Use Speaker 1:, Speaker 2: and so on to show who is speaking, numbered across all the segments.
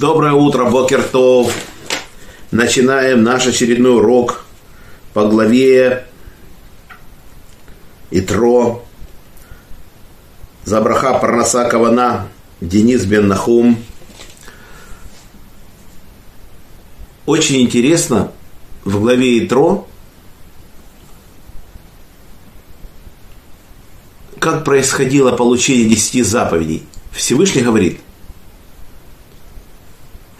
Speaker 1: Доброе утро, Бокертов. Начинаем наш очередной урок по главе Итро. Забраха Парнаса Кавана, Денис Бен Нахум. Очень интересно в главе Итро, как происходило получение десяти заповедей. Всевышний говорит –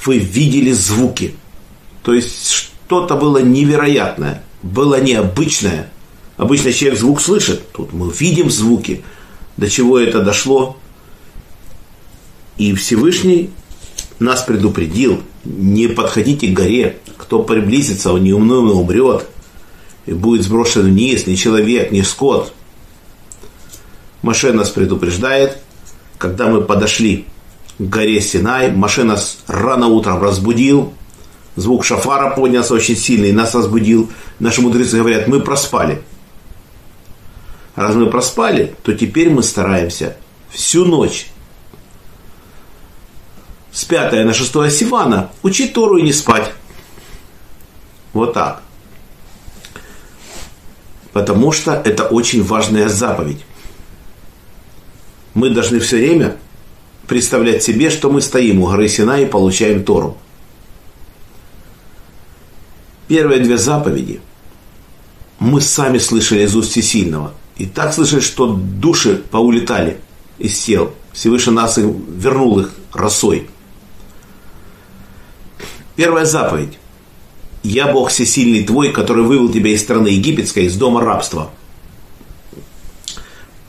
Speaker 1: вы видели звуки. То есть что-то было невероятное, было необычное. Обычно человек звук слышит, тут мы видим звуки. До чего это дошло? И Всевышний нас предупредил, не подходите к горе, кто приблизится, он неумно умрет, и будет сброшен вниз, ни человек, ни скот. Маше нас предупреждает, когда мы подошли горе Синай. Машина рано утром разбудил. Звук шафара поднялся очень сильный, нас разбудил. Наши мудрецы говорят, мы проспали. Раз мы проспали, то теперь мы стараемся всю ночь с 5 на 6 Сивана учить Тору и не спать. Вот так. Потому что это очень важная заповедь. Мы должны все время представлять себе, что мы стоим у горы Сина и получаем Тору. Первые две заповеди мы сами слышали из уст Всесильного. И так слышали, что души поулетали из тел. Всевышний нас и вернул их росой. Первая заповедь. «Я Бог всесильный твой, который вывел тебя из страны египетской, из дома рабства».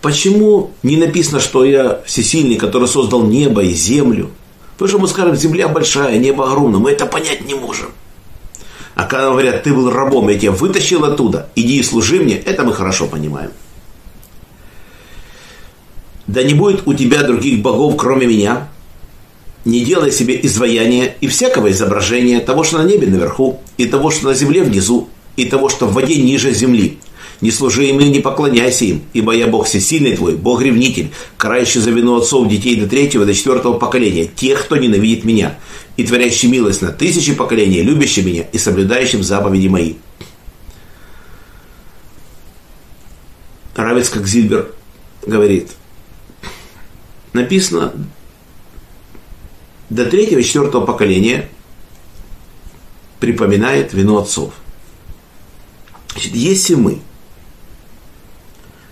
Speaker 1: Почему не написано, что я всесильный, который создал небо и землю? Потому что мы скажем, земля большая, небо огромное, мы это понять не можем. А когда говорят, ты был рабом, я тебя вытащил оттуда, иди и служи мне, это мы хорошо понимаем. Да не будет у тебя других богов, кроме меня. Не делай себе изваяния и всякого изображения того, что на небе наверху, и того, что на земле внизу, и того, что в воде ниже земли – не служи им и не поклоняйся им, ибо я Бог всесильный твой, Бог ревнитель, карающий за вину отцов детей до третьего, до четвертого поколения, тех, кто ненавидит меня, и творящий милость на тысячи поколений, любящий меня и соблюдающим заповеди мои. Равец, как Зильбер говорит, написано, до третьего и четвертого поколения припоминает вину отцов. Значит, если мы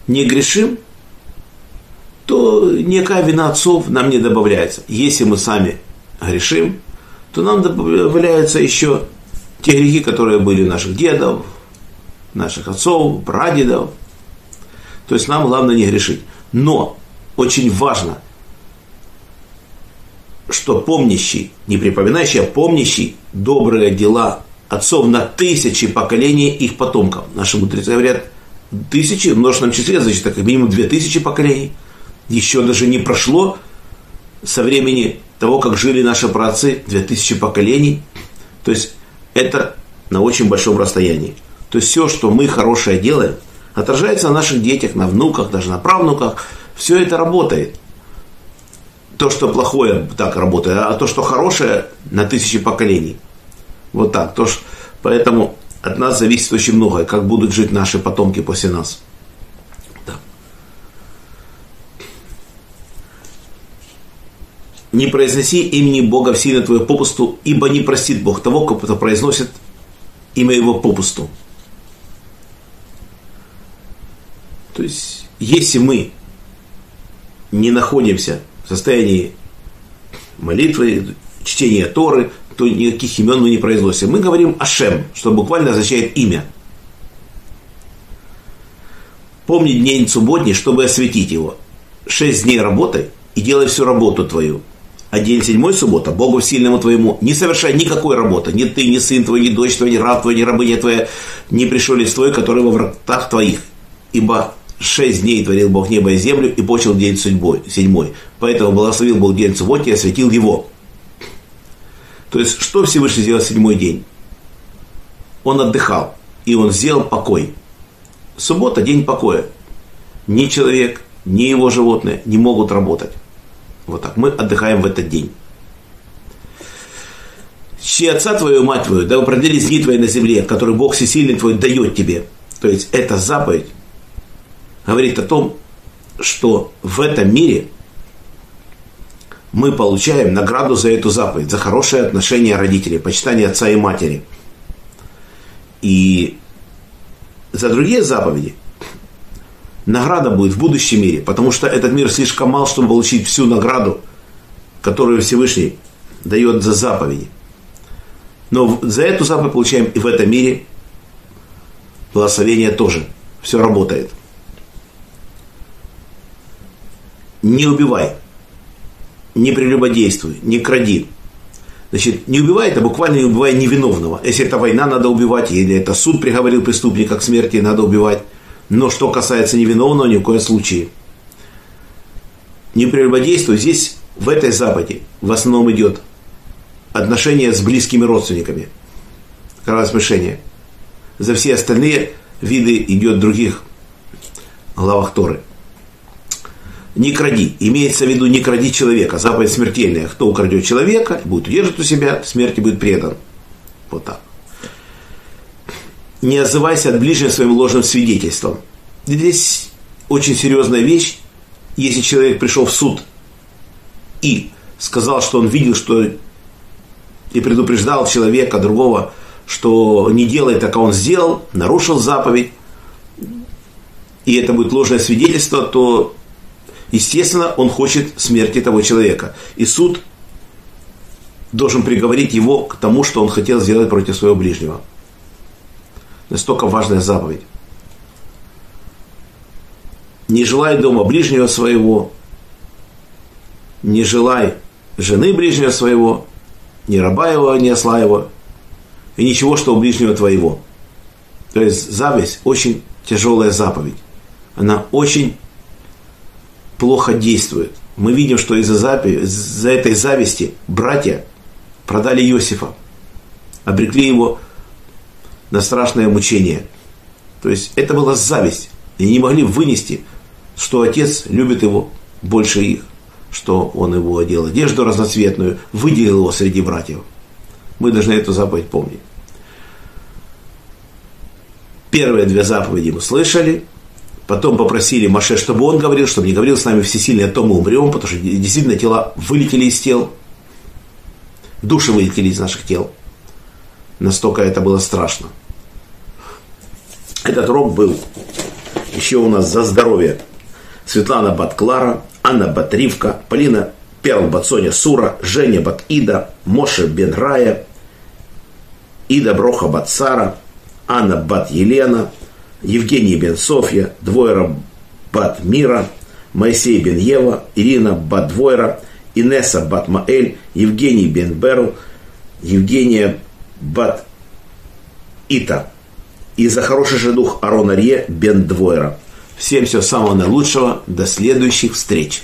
Speaker 1: не грешим, то никакая вина отцов нам не добавляется. Если мы сами грешим, то нам добавляются еще те грехи, которые были наших дедов, наших отцов, прадедов. То есть нам главное не грешить. Но очень важно, что помнящий, не припоминающий, а помнящий добрые дела отцов на тысячи поколений их потомков. Наши мудрецы говорят – тысячи в множественном числе, значит, как минимум две тысячи поколений. Еще даже не прошло со времени того, как жили наши праотцы, две тысячи поколений. То есть это на очень большом расстоянии. То есть все, что мы хорошее делаем, отражается на наших детях, на внуках, даже на правнуках. Все это работает. То, что плохое, так работает, а то, что хорошее, на тысячи поколений. Вот так. То, что, поэтому от нас зависит очень многое, как будут жить наши потомки после нас. Да. Не произноси имени Бога в сильно твою попусту, ибо не простит Бог того, кто произносит имя его попусту. То есть, если мы не находимся в состоянии молитвы, чтения Торы, то никаких имен мы не произносим. Мы говорим Ашем, что буквально означает имя. Помни день субботний, чтобы осветить его. Шесть дней работай и делай всю работу твою. А день седьмой суббота, Богу сильному твоему, не совершай никакой работы. Ни ты, ни сын твой, ни дочь твоя, ни раб твой, ни рабыня твоя, не пришелец твой, который во вратах твоих. Ибо шесть дней творил Бог небо и землю и почел день судьбой, седьмой. Поэтому благословил Бог день субботний и осветил его. То есть, что Всевышний сделал седьмой день? Он отдыхал, и он сделал покой. Суббота – день покоя. Ни человек, ни его животные не могут работать. Вот так. Мы отдыхаем в этот день. чьи отца твою, мать твою, да упразднились дни твои на земле, который Бог всесильный твой дает тебе. То есть эта заповедь говорит о том, что в этом мире мы получаем награду за эту заповедь, за хорошее отношение родителей, почитание отца и матери. И за другие заповеди награда будет в будущем мире, потому что этот мир слишком мал, чтобы получить всю награду, которую Всевышний дает за заповеди. Но за эту заповедь получаем и в этом мире благословение тоже. Все работает. Не убивай, не прелюбодействуй, не кради. Значит, не убивай, это буквально не убивай невиновного. Если это война, надо убивать, или это суд приговорил преступника к смерти, надо убивать. Но что касается невиновного, ни в коем случае. Не прелюбодействуй, здесь в этой заповеди в основном идет отношения с близкими родственниками. Кровосмешение. За все остальные виды идет других главах Торы. Не кради. Имеется в виду не кради человека. Заповедь смертельная. Кто украдет человека, будет удерживать у себя, смерти будет предан. Вот так. Не отзывайся от ближнего своим ложным свидетельством. Здесь очень серьезная вещь. Если человек пришел в суд и сказал, что он видел, что и предупреждал человека другого, что не делай так, а он сделал, нарушил заповедь, и это будет ложное свидетельство, то, естественно, он хочет смерти того человека. И суд должен приговорить его к тому, что он хотел сделать против своего ближнего. Настолько важная заповедь. Не желай дома ближнего своего, не желай жены ближнего своего, ни раба его, ни осла его, и ничего, что у ближнего твоего. То есть зависть очень тяжелая заповедь. Она очень плохо действует. Мы видим, что из-за, запи- из-за этой зависти братья продали Иосифа, обрекли его на страшное мучение. То есть это была зависть. И не могли вынести, что отец любит его больше их что он его одел одежду разноцветную, выделил его среди братьев. Мы должны эту заповедь помнить. Первые две заповеди мы слышали, потом попросили Маше, чтобы он говорил, чтобы не говорил с нами всесильный, а то мы умрем, потому что действительно тела вылетели из тел, души вылетели из наших тел. Настолько это было страшно. Этот рок был еще у нас за здоровье Светлана Батклара, Анна Батривка, Полина Перл Бацоня Сура, Женя Бат Ида, Моше Бен Рая, Ида Броха Бат Сара, Анна Бат Елена, Евгений Бен Софья, Двойра Бат Мира, Моисей Бен Ева, Ирина Бат Двойра, Инесса Бат Маэль, Евгений Бен Берл, Евгения Бат Ита. И за хороший же дух Арон Арье Бен Двойра. Всем всего самого наилучшего. До следующих встреч.